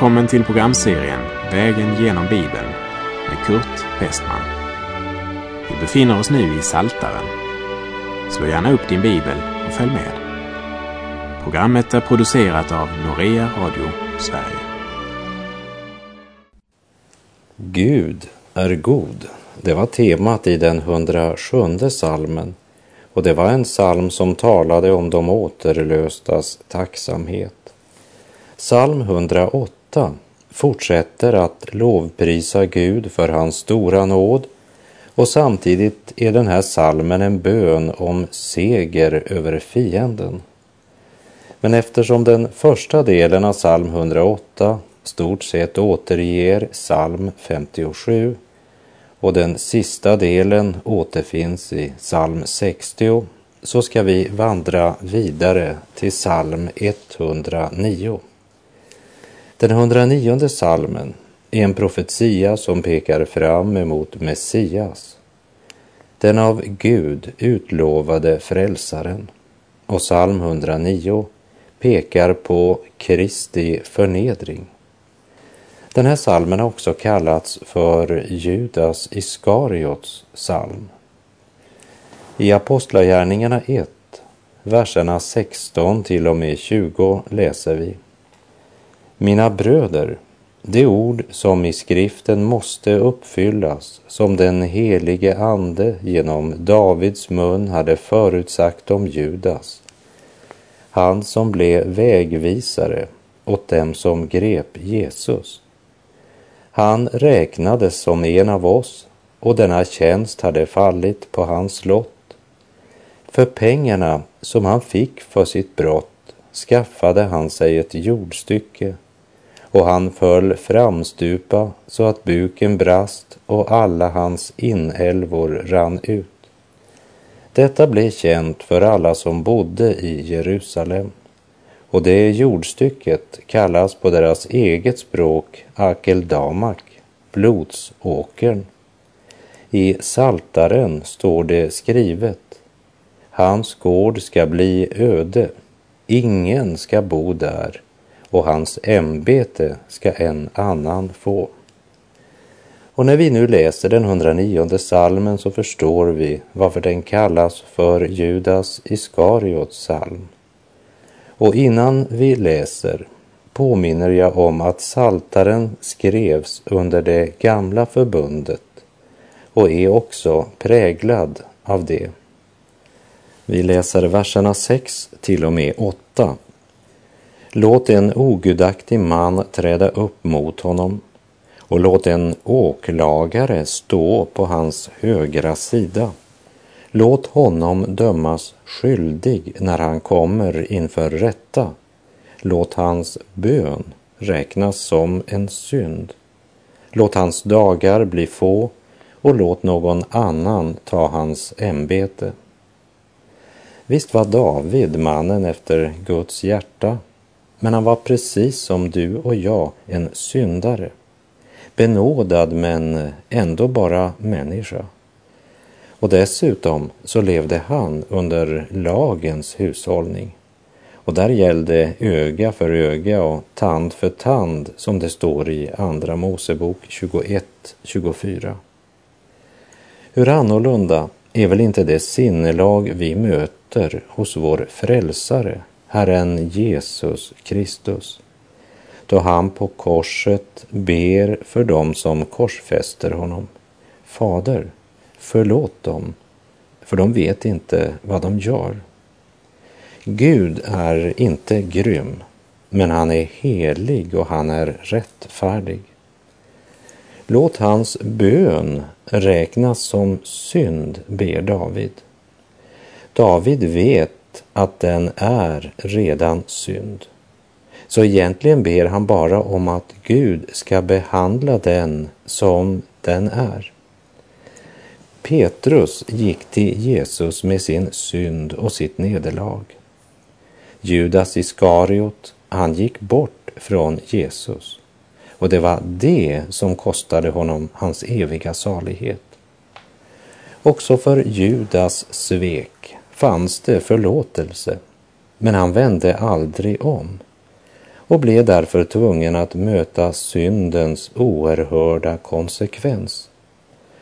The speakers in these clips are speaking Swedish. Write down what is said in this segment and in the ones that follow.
Välkommen till programserien Vägen genom Bibeln med Kurt Westman. Vi befinner oss nu i Saltaren. Slå gärna upp din bibel och följ med. Programmet är producerat av Norea Radio Sverige. Gud är god. Det var temat i den 107 salmen och det var en psalm som talade om de återlöstas tacksamhet. Psalm 108 fortsätter att lovprisa Gud för hans stora nåd och samtidigt är den här salmen en bön om seger över fienden. Men eftersom den första delen av psalm 108 stort sett återger psalm 57 och den sista delen återfinns i psalm 60 så ska vi vandra vidare till psalm 109. Den 109 salmen är en profetia som pekar fram emot Messias, den av Gud utlovade frälsaren. Och psalm 109 pekar på Kristi förnedring. Den här salmen har också kallats för Judas Iskariots psalm. I Apostlagärningarna 1, verserna 16 till och med 20 läser vi mina bröder, det ord som i skriften måste uppfyllas, som den helige Ande genom Davids mun hade förutsagt om Judas, han som blev vägvisare åt dem som grep Jesus. Han räknades som en av oss och denna tjänst hade fallit på hans lott. För pengarna som han fick för sitt brott skaffade han sig ett jordstycke och han föll framstupa så att buken brast och alla hans inälvor rann ut. Detta blev känt för alla som bodde i Jerusalem och det jordstycket kallas på deras eget språk Akeldamak, blodsåkern. I Saltaren står det skrivet Hans gård ska bli öde, ingen ska bo där och hans ämbete ska en annan få. Och när vi nu läser den 109 salmen så förstår vi varför den kallas för Judas Iskariots psalm. Och innan vi läser påminner jag om att saltaren skrevs under det gamla förbundet och är också präglad av det. Vi läser verserna 6 till och med 8 Låt en ogudaktig man träda upp mot honom och låt en åklagare stå på hans högra sida. Låt honom dömas skyldig när han kommer inför rätta. Låt hans bön räknas som en synd. Låt hans dagar bli få och låt någon annan ta hans ämbete. Visst var David mannen efter Guds hjärta men han var precis som du och jag en syndare. Benådad men ändå bara människa. Och dessutom så levde han under lagens hushållning. Och där gällde öga för öga och tand för tand som det står i Andra Mosebok 21-24. Hur annorlunda är väl inte det sinnelag vi möter hos vår frälsare Herren Jesus Kristus, då han på korset ber för dem som korsfäster honom. Fader, förlåt dem, för de vet inte vad de gör. Gud är inte grym, men han är helig och han är rättfärdig. Låt hans bön räknas som synd, ber David. David vet att den är redan synd. Så egentligen ber han bara om att Gud ska behandla den som den är. Petrus gick till Jesus med sin synd och sitt nederlag. Judas Iskariot, han gick bort från Jesus. Och det var det som kostade honom hans eviga salighet. Också för Judas svek fanns det förlåtelse, men han vände aldrig om. och blev därför tvungen att möta syndens oerhörda konsekvens.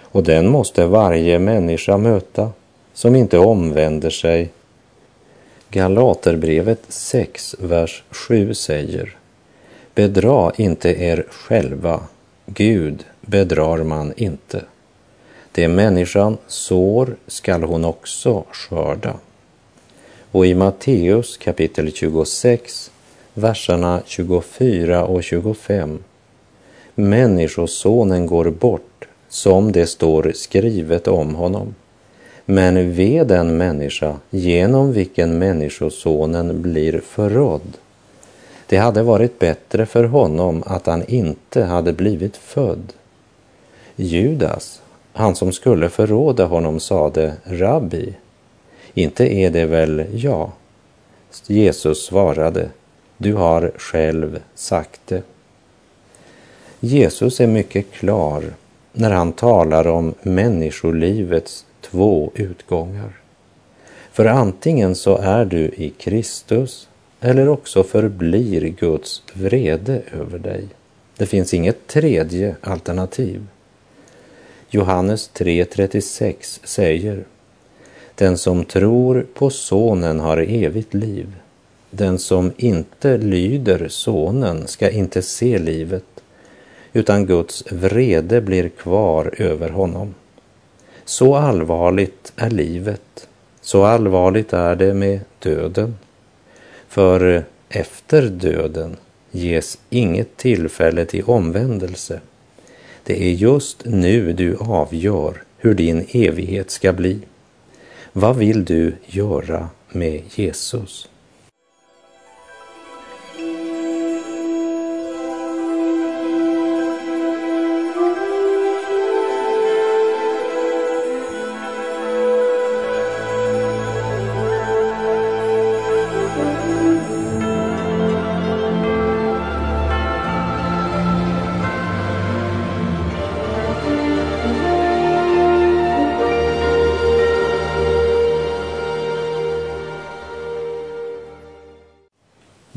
Och den måste varje människa möta som inte omvänder sig. Galaterbrevet 6, vers 7 säger Bedra inte er själva, Gud bedrar man inte. Det människan sår skall hon också skörda. Och i Matteus kapitel 26, verserna 24 och 25. Människosonen går bort som det står skrivet om honom. Men ve den människa genom vilken Människosonen blir förrådd. Det hade varit bättre för honom att han inte hade blivit född. Judas, han som skulle förråda honom, sade Rabbi, inte är det väl jag? Jesus svarade, du har själv sagt det. Jesus är mycket klar när han talar om människolivets två utgångar. För antingen så är du i Kristus eller också förblir Guds vrede över dig. Det finns inget tredje alternativ. Johannes 3.36 säger Den som tror på Sonen har evigt liv. Den som inte lyder Sonen ska inte se livet utan Guds vrede blir kvar över honom. Så allvarligt är livet, så allvarligt är det med döden. För efter döden ges inget tillfälle till omvändelse. Det är just nu du avgör hur din evighet ska bli. Vad vill du göra med Jesus?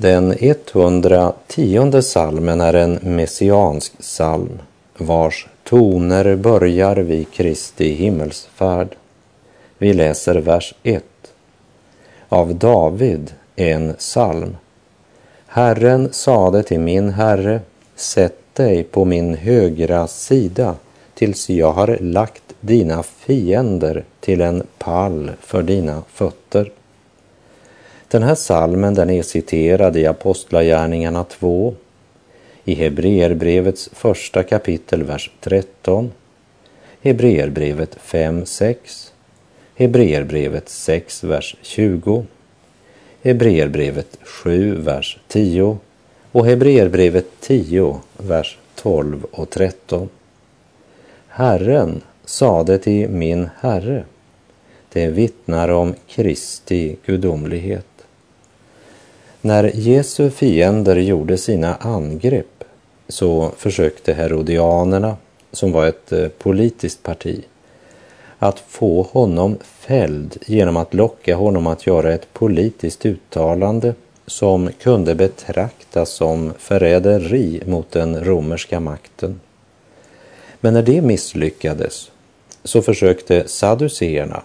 Den 110 salmen är en messiansk psalm vars toner börjar vid Kristi himmelsfärd. Vi läser vers 1. Av David en psalm. Herren sade till min herre, sätt dig på min högra sida tills jag har lagt dina fiender till en pall för dina fötter. Den här salmen den är citerad i Apostlagärningarna 2, i Hebreerbrevets första kapitel, vers 13, Hebreerbrevet 5, 6, Hebreerbrevet 6, vers 20, Hebreerbrevet 7, vers 10 och Hebreerbrevet 10, vers 12 och 13. Herren sade till min Herre, det vittnar om Kristi gudomlighet. När Jesu fiender gjorde sina angrepp så försökte herodianerna, som var ett eh, politiskt parti, att få honom fälld genom att locka honom att göra ett politiskt uttalande som kunde betraktas som förräderi mot den romerska makten. Men när det misslyckades så försökte saduceerna,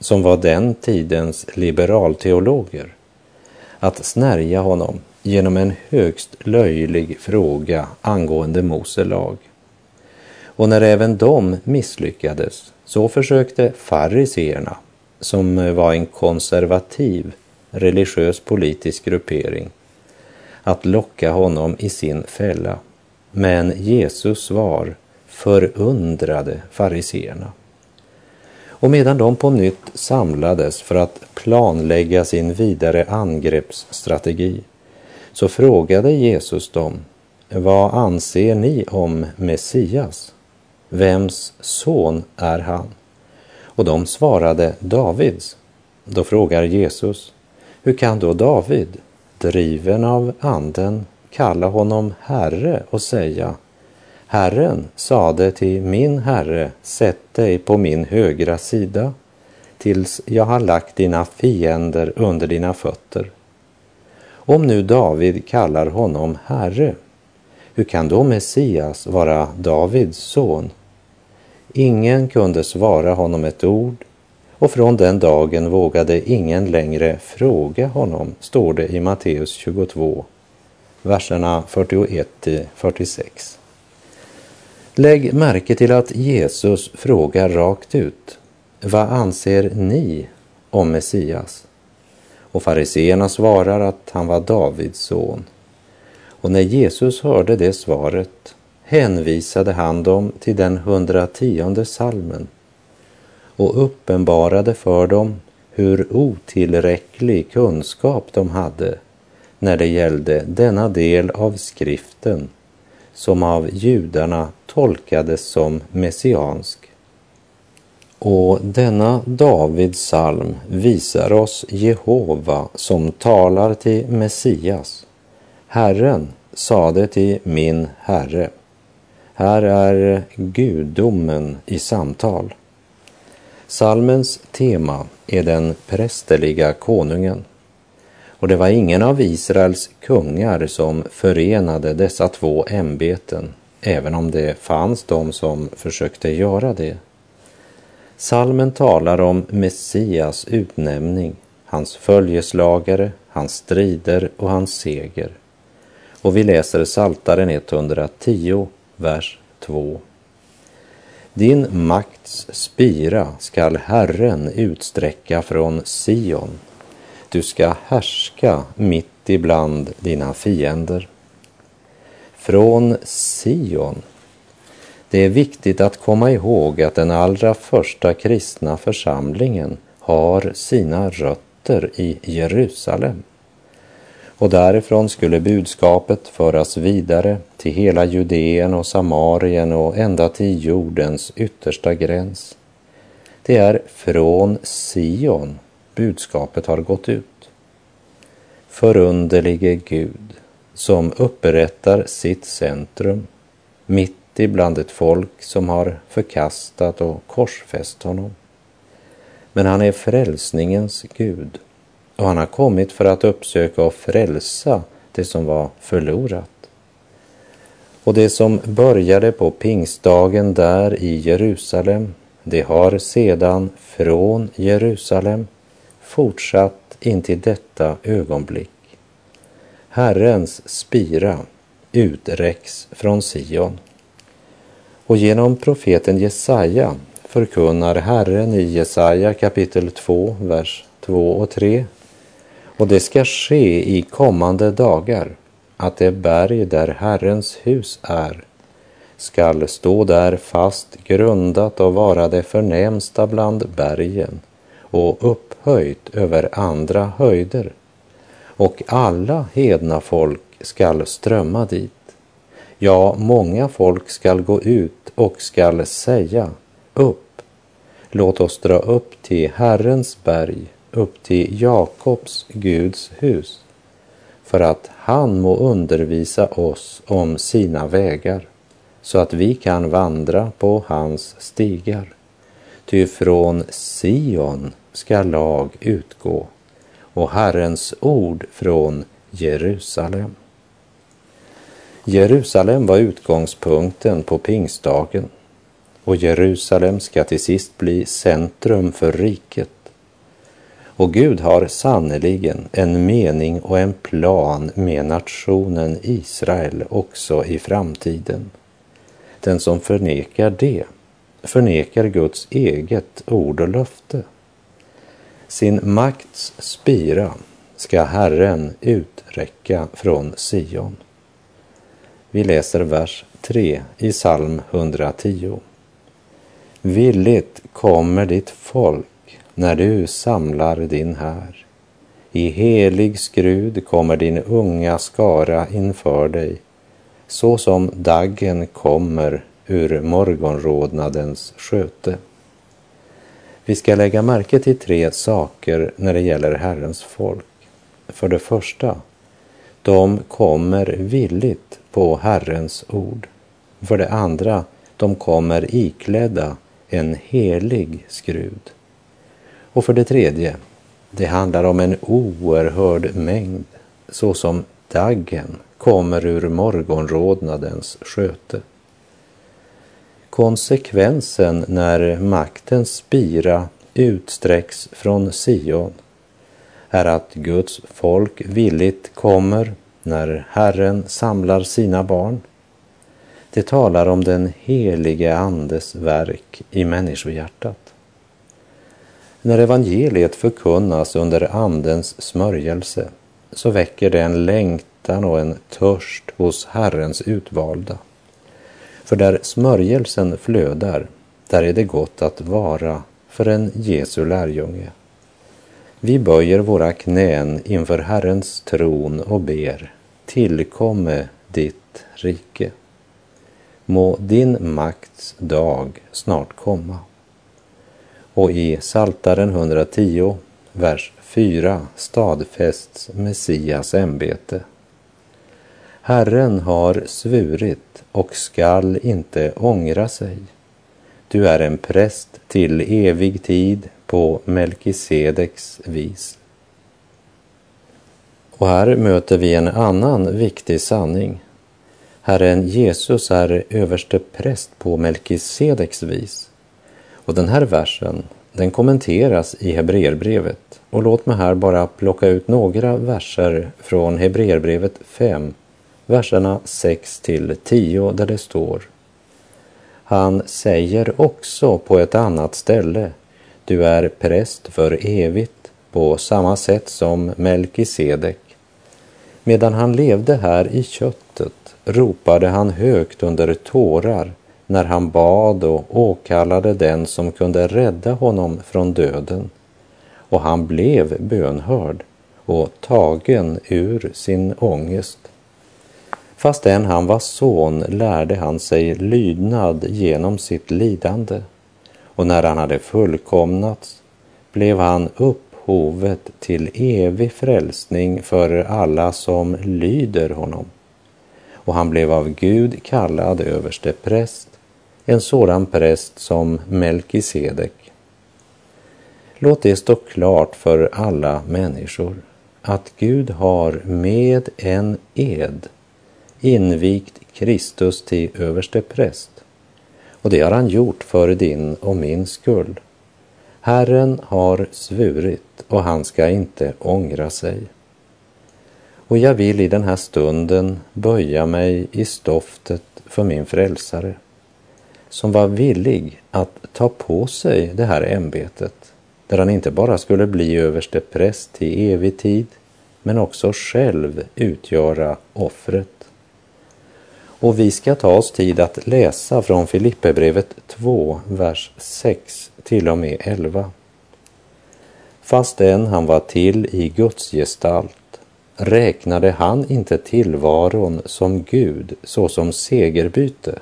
som var den tidens liberalteologer, att snärja honom genom en högst löjlig fråga angående Mose lag. Och när även de misslyckades så försökte fariseerna, som var en konservativ religiös politisk gruppering, att locka honom i sin fälla. Men Jesus svar förundrade fariseerna. Och medan de på nytt samlades för att planlägga sin vidare angreppsstrategi så frågade Jesus dem, vad anser ni om Messias? Vems son är han? Och de svarade Davids. Då frågar Jesus, hur kan då David, driven av anden, kalla honom Herre och säga Herren sade till min herre, sätt dig på min högra sida tills jag har lagt dina fiender under dina fötter. Om nu David kallar honom Herre, hur kan då Messias vara Davids son? Ingen kunde svara honom ett ord och från den dagen vågade ingen längre fråga honom, står det i Matteus 22, verserna 41 till 46. Lägg märke till att Jesus frågar rakt ut, vad anser ni om Messias? Och fariseerna svarar att han var Davids son. Och när Jesus hörde det svaret hänvisade han dem till den hundrationde salmen och uppenbarade för dem hur otillräcklig kunskap de hade när det gällde denna del av skriften som av judarna tolkades som messiansk. Och denna Davids psalm visar oss Jehova som talar till Messias. Herren sade till min Herre. Här är gudomen i samtal. Salmens tema är den prästerliga konungen. Och det var ingen av Israels kungar som förenade dessa två ämbeten, även om det fanns de som försökte göra det. Salmen talar om Messias utnämning, hans följeslagare, hans strider och hans seger. Och vi läser Saltaren 110, vers 2. Din makts spira skall Herren utsträcka från Sion. Du ska härska mitt ibland dina fiender. Från Sion. Det är viktigt att komma ihåg att den allra första kristna församlingen har sina rötter i Jerusalem och därifrån skulle budskapet föras vidare till hela Judeen och Samarien och ända till jordens yttersta gräns. Det är från Sion budskapet har gått ut. Förunderlige Gud som upprättar sitt centrum mitt ibland ett folk som har förkastat och korsfäst honom. Men han är frälsningens Gud och han har kommit för att uppsöka och frälsa det som var förlorat. Och det som började på pingstdagen där i Jerusalem, det har sedan från Jerusalem fortsatt in till detta ögonblick. Herrens spira uträcks från Sion. Och genom profeten Jesaja förkunnar Herren i Jesaja kapitel 2, vers 2 och 3 och det ska ske i kommande dagar att det berg där Herrens hus är skall stå där fast grundat och vara det förnämsta bland bergen och upphöjt över andra höjder. Och alla hedna folk skall strömma dit. Ja, många folk skall gå ut och skall säga upp. Låt oss dra upp till Herrens berg upp till Jakobs Guds hus för att han må undervisa oss om sina vägar så att vi kan vandra på hans stigar. Ty från Sion ska lag utgå och Herrens ord från Jerusalem. Jerusalem var utgångspunkten på pingstdagen och Jerusalem ska till sist bli centrum för riket och Gud har sannerligen en mening och en plan med nationen Israel också i framtiden. Den som förnekar det förnekar Guds eget ord och löfte. Sin makts spira ska Herren uträcka från Sion. Vi läser vers 3 i psalm 110. Villigt kommer ditt folk när du samlar din här. I helig skrud kommer din unga skara inför dig, så som daggen kommer ur morgonrodnadens sköte. Vi ska lägga märke till tre saker när det gäller Herrens folk. För det första, de kommer villigt på Herrens ord. För det andra, de kommer iklädda en helig skrud. Och för det tredje, det handlar om en oerhörd mängd såsom daggen kommer ur morgonrodnadens sköte. Konsekvensen när maktens spira utsträcks från Sion är att Guds folk villigt kommer när Herren samlar sina barn. Det talar om den helige Andes verk i människohjärtat. När evangeliet förkunnas under Andens smörjelse så väcker det en längtan och en törst hos Herrens utvalda. För där smörjelsen flödar, där är det gott att vara för en Jesu lärjunge. Vi böjer våra knän inför Herrens tron och ber, tillkomme ditt rike. Må din makts dag snart komma. Och i Saltaren 110, vers 4 stadfästs Messias ämbete. Herren har svurit och skall inte ångra sig. Du är en präst till evig tid på Melkisedeks vis. Och här möter vi en annan viktig sanning. Herren Jesus är överste präst på Melkisedeks vis. Och den här versen, den kommenteras i Hebreerbrevet. Och låt mig här bara plocka ut några verser från Hebreerbrevet 5, verserna 6 till 10 där det står han säger också på ett annat ställe, du är präst för evigt på samma sätt som Melkisedek. Medan han levde här i köttet ropade han högt under tårar när han bad och åkallade den som kunde rädda honom från döden. Och han blev bönhörd och tagen ur sin ångest. Fastän han var son lärde han sig lydnad genom sitt lidande och när han hade fullkomnats blev han upphovet till evig frälsning för alla som lyder honom. Och han blev av Gud kallad överste präst, en sådan präst som Melkisedek. Låt det stå klart för alla människor att Gud har med en ed invigt Kristus till överste präst. Och det har han gjort för din och min skull. Herren har svurit och han ska inte ångra sig. Och jag vill i den här stunden böja mig i stoftet för min frälsare som var villig att ta på sig det här ämbetet där han inte bara skulle bli överste präst i evig tid men också själv utgöra offret. Och vi ska ta oss tid att läsa från Filipperbrevet 2, vers 6 till och med 11. Fastän han var till i Guds gestalt räknade han inte tillvaron som Gud såsom segerbyte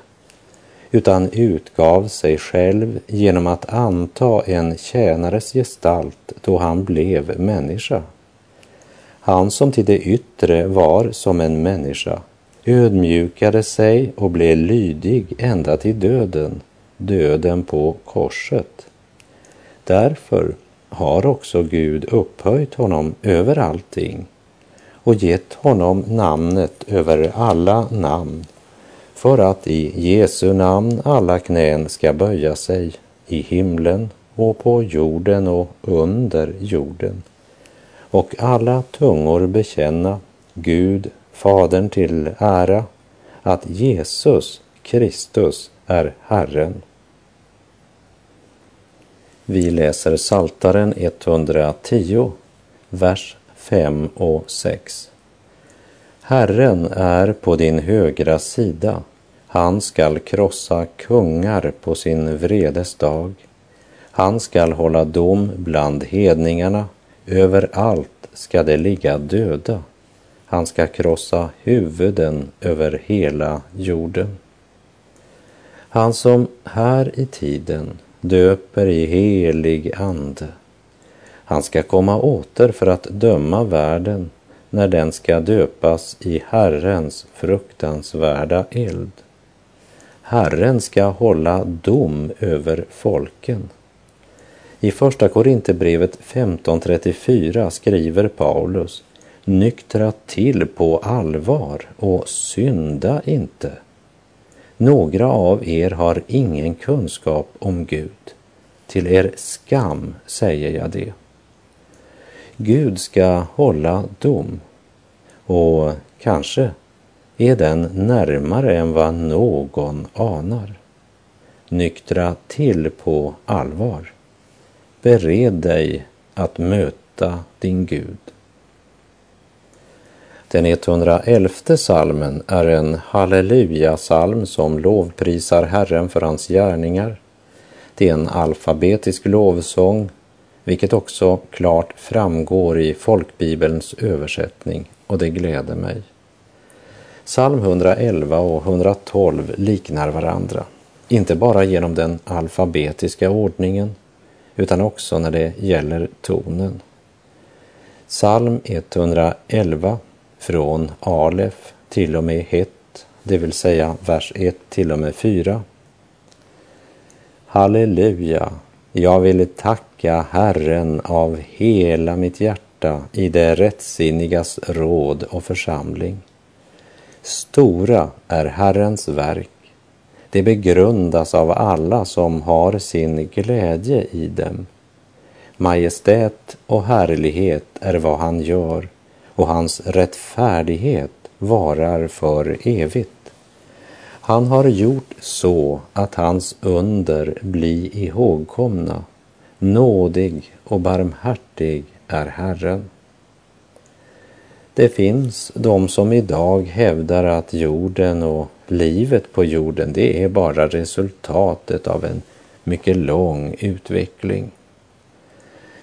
utan utgav sig själv genom att anta en tjänares gestalt då han blev människa. Han som till det yttre var som en människa ödmjukade sig och blev lydig ända till döden, döden på korset. Därför har också Gud upphöjt honom över allting och gett honom namnet över alla namn för att i Jesu namn alla knän ska böja sig i himlen och på jorden och under jorden och alla tungor bekänna Gud Fadern till ära att Jesus Kristus är Herren. Vi läser Saltaren 110, vers 5 och 6. Herren är på din högra sida. Han skall krossa kungar på sin vredes dag. Han skall hålla dom bland hedningarna. Överallt ska det ligga döda. Han ska krossa huvuden över hela jorden. Han som här i tiden döper i helig ande. Han ska komma åter för att döma världen när den ska döpas i Herrens fruktansvärda eld. Herren ska hålla dom över folken. I Första Korinthierbrevet 15.34 skriver Paulus nyktra till på allvar och synda inte. Några av er har ingen kunskap om Gud. Till er skam säger jag det. Gud ska hålla dom och kanske är den närmare än vad någon anar. Nyktra till på allvar. Bered dig att möta din Gud. Den 111 salmen är en halleluja-salm som lovprisar Herren för hans gärningar. Det är en alfabetisk lovsång, vilket också klart framgår i folkbibelns översättning och det gläder mig. Psalm 111 och 112 liknar varandra, inte bara genom den alfabetiska ordningen utan också när det gäller tonen. Psalm 111 från Alef till och med Het, det vill säga vers 1 till och med 4. Halleluja, jag vill tacka Herren av hela mitt hjärta i det rättsinnigas råd och församling. Stora är Herrens verk. Det begrundas av alla som har sin glädje i dem. Majestät och härlighet är vad han gör och hans rättfärdighet varar för evigt. Han har gjort så att hans under blir ihågkomna. Nådig och barmhärtig är Herren. Det finns de som idag hävdar att jorden och livet på jorden, det är bara resultatet av en mycket lång utveckling.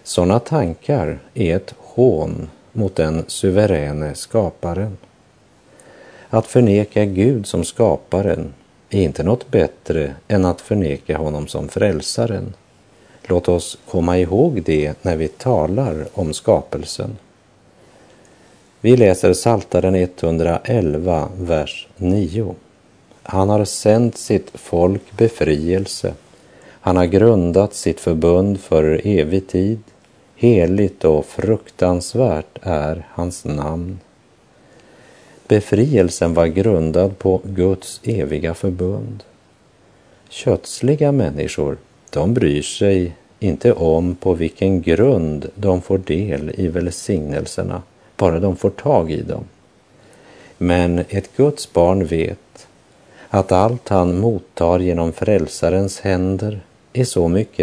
Sådana tankar är ett hån mot den suveräne skaparen. Att förneka Gud som skaparen är inte något bättre än att förneka honom som frälsaren. Låt oss komma ihåg det när vi talar om skapelsen. Vi läser Saltaren 111, vers 9. Han har sänt sitt folk befrielse. Han har grundat sitt förbund för evig tid. Heligt och fruktansvärt är hans namn. Befrielsen var grundad på Guds eviga förbund. Kötsliga människor, de bryr sig inte om på vilken grund de får del i välsignelserna bara de får tag i dem. Men ett Guds barn vet att allt han mottar genom frälsarens händer är så mycket